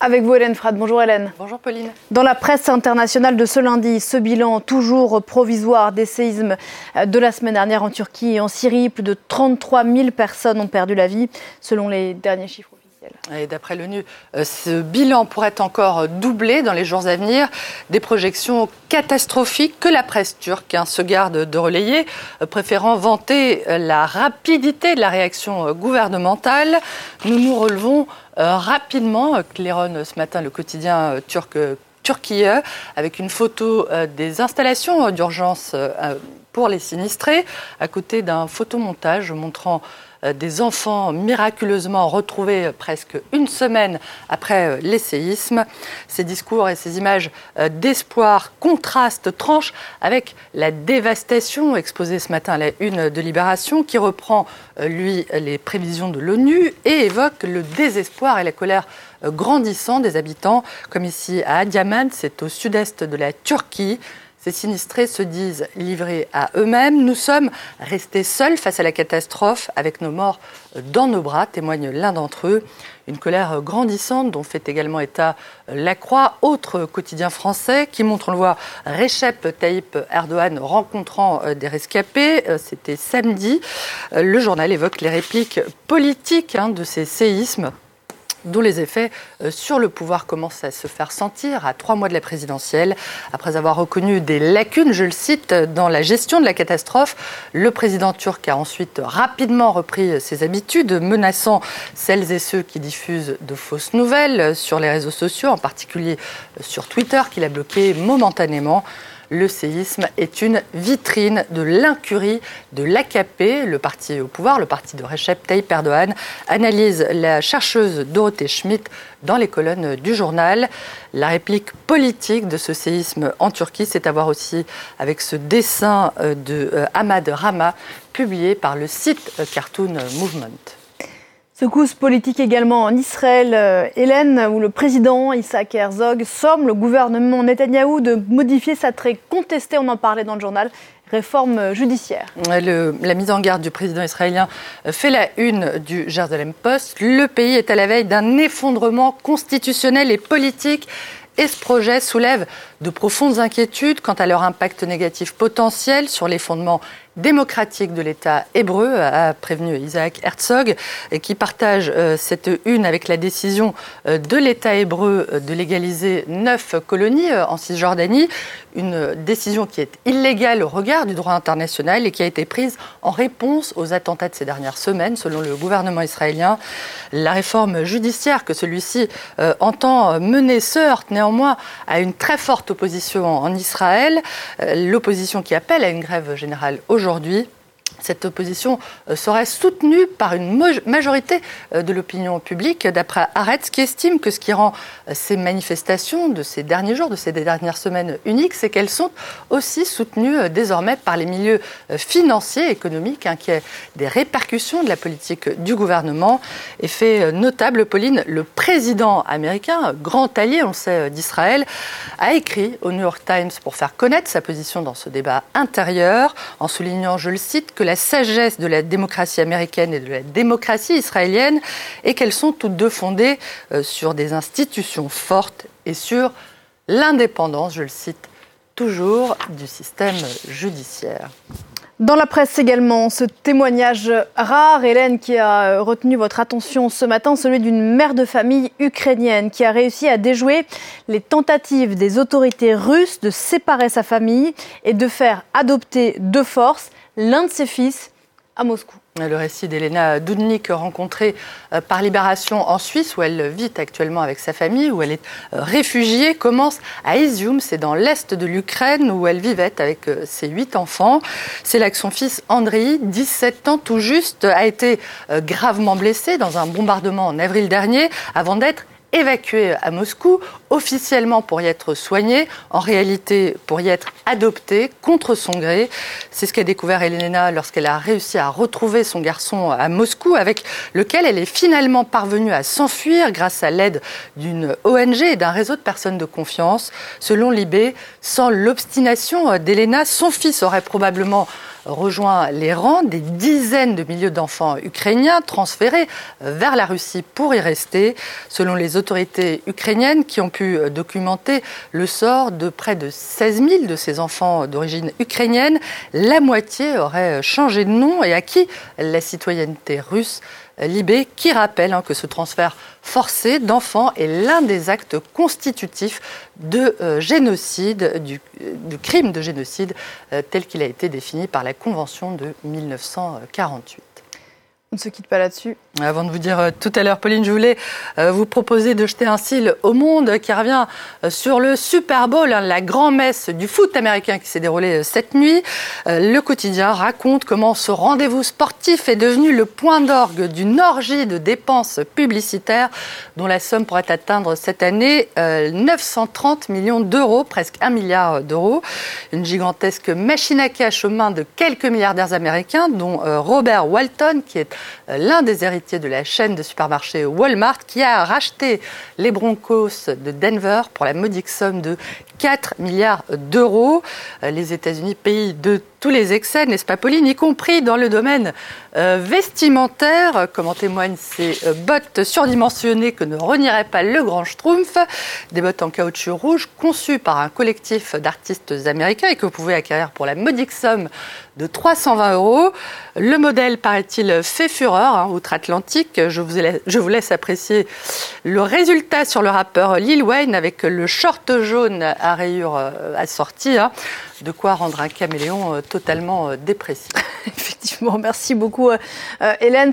Avec vous, Hélène Frad. Bonjour, Hélène. Bonjour, Pauline. Dans la presse internationale de ce lundi, ce bilan toujours provisoire des séismes de la semaine dernière en Turquie et en Syrie, plus de 33 000 personnes ont perdu la vie, selon les derniers chiffres. Et d'après l'ONU, euh, ce bilan pourrait encore doubler dans les jours à venir. Des projections catastrophiques que la presse turque hein, se garde de relayer, euh, préférant vanter euh, la rapidité de la réaction gouvernementale. Nous nous relevons rapidement, claironne ce matin le quotidien turc Turquie, avec une photo des installations d'urgence pour les sinistrés, à côté d'un photomontage montrant des enfants miraculeusement retrouvés euh, presque une semaine après euh, les séismes. Ces discours et ces images d'espoir contrastent, tranchent avec la dévastation exposée ce matin à la une de Libération, qui reprend, lui, les prévisions de l'ONU et évoque le désespoir et la colère grandissant des habitants, comme ici à Adiaman, c'est au sud-est de la Turquie. Ces sinistrés se disent livrés à eux-mêmes. Nous sommes restés seuls face à la catastrophe, avec nos morts dans nos bras, témoigne l'un d'entre eux. Une colère grandissante dont fait également état La Croix, autre quotidien français qui montre, on le voit, Recep Tayyip Erdogan rencontrant euh, des rescapés. Euh, c'était samedi. Euh, le journal évoque les répliques politiques hein, de ces séismes dont les effets euh, sur le pouvoir commencent à se faire sentir à trois mois de la présidentielle. Après avoir reconnu des lacunes, je le cite, dans la gestion de la catastrophe, le président turc a ensuite rapidement repris ses habitudes, menaçant celles et ceux qui diffusent de fausses nouvelles sur les réseaux sociaux, en particulier sur Twitter, qu'il a bloqué momentanément le séisme est une vitrine de l'incurie de l'AKP, le parti au pouvoir, le parti de Recep Tayyip Erdogan, analyse la chercheuse Dorothée Schmidt dans les colonnes du journal. La réplique politique de ce séisme en Turquie, c'est à voir aussi avec ce dessin euh, de euh, Ahmad Rama publié par le site euh, Cartoon Movement. Secousse politique également en Israël, euh, Hélène, où le président Isaac Herzog somme le gouvernement Netanyahou de modifier sa très contestée, on en parlait dans le journal, réforme judiciaire. la mise en garde du président israélien fait la une du Jerusalem Post. Le pays est à la veille d'un effondrement constitutionnel et politique et ce projet soulève de profondes inquiétudes quant à leur impact négatif potentiel sur les fondements démocratiques de l'État hébreu, a prévenu Isaac Herzog, qui partage euh, cette une avec la décision euh, de l'État hébreu euh, de légaliser neuf colonies en Cisjordanie, une décision qui est illégale au regard du droit international et qui a été prise en réponse aux attentats de ces dernières semaines, selon le gouvernement israélien. La réforme judiciaire que celui-ci entend mener se heurte néanmoins à une très forte opposition en Israël, l'opposition qui appelle à une grève générale aujourd'hui aujourd'hui cette opposition euh, serait soutenue par une majorité euh, de l'opinion publique, d'après Arets, qui estime que ce qui rend euh, ces manifestations de ces derniers jours, de ces dernières semaines uniques, c'est qu'elles sont aussi soutenues désormais par les milieux financiers, économiques, inquiets des répercussions de la politique du gouvernement. Effet notable, Pauline, le président américain, grand allié, on sait, d'Israël, a écrit au New York Times pour faire connaître sa position dans ce débat intérieur, en soulignant, je le cite, que la sagesse de la démocratie américaine et de la démocratie israélienne est qu'elles sont toutes deux fondées euh, sur des institutions fortes et sur l'indépendance, je le cite toujours, du système judiciaire. Dans la presse également, ce témoignage rare, Hélène, qui a retenu votre attention ce matin, celui d'une mère de famille ukrainienne qui a réussi à déjouer les tentatives des autorités russes de séparer sa famille et de faire adopter de force l'un de ses fils à Moscou. Le récit d'Elena Dudnik, rencontrée euh, par Libération en Suisse, où elle vit actuellement avec sa famille, où elle est euh, réfugiée, commence à Izium, c'est dans l'est de l'Ukraine, où elle vivait avec euh, ses huit enfants. C'est là que son fils Andriy, 17 ans tout juste, a été gravement blessé dans un bombardement en avril dernier, avant d'être évacué à Moscou, officiellement pour y être soigné, en réalité pour y être adopté contre son gré. C'est ce qu'a découvert Elena lorsqu'elle a réussi à retrouver son garçon à Moscou, avec lequel elle est finalement parvenue à s'enfuir grâce à l'aide d'une ONG et d'un réseau de personnes de confiance. Selon Libé, sans l'obstination d'Elena, son fils aurait probablement rejoint les rangs des dizaines de milliers d'enfants ukrainiens transférés vers la Russie pour y rester. Selon les autorités ukrainiennes qui ont pu documenter le sort de près de 16 000 de ces enfants d'origine ukrainienne. La moitié aurait changé de nom et acquis la citoyenneté russe. Libé, qui rappelle hein, que ce transfert forcé d'enfants est l'un des actes constitutifs de euh, génocide, du, crime de génocide euh, tel qu'il a été défini par la Convention de 1948. On ne se quitte pas là-dessus. Avant de vous dire euh, tout à l'heure, Pauline, je voulais euh, vous proposer de jeter un cil au monde qui revient euh, sur le Super Bowl, hein, la grand-messe du foot américain qui s'est déroulée cette nuit. Le quotidien raconte comment ce rendez-vous sportif est devenu le point d'orgue d'une orgie de dépenses publicitaires dont la somme pourrait atteindre cette année 930 millions d'euros, presque un milliard d'euros. Une gigantesque machine à cash aux mains de quelques milliardaires américains, dont Robert Walton, qui est l'un des héritiers de la chaîne de supermarchés Walmart, qui a racheté les Broncos de Denver pour la modique somme de 4 milliards d'euros. Euh, les États-Unis, pays de tous les excès, n'est-ce pas Pauline, y compris dans le domaine euh, vestimentaire, comme en témoignent ces euh, bottes surdimensionnées que ne renierait pas le grand Schtroumpf, des bottes en caoutchouc rouge conçues par un collectif d'artistes américains et que vous pouvez acquérir pour la modique somme de 320 euros. Le modèle, paraît-il, fait fureur hein, outre-Atlantique. Je vous, laisse apprécier le résultat sur le rappeur Lil Wayne avec le short jaune à rayures euh, assorties. Hein. De quoi rendre un caméléon totalement dépressif. Effectivement, merci beaucoup Hélène.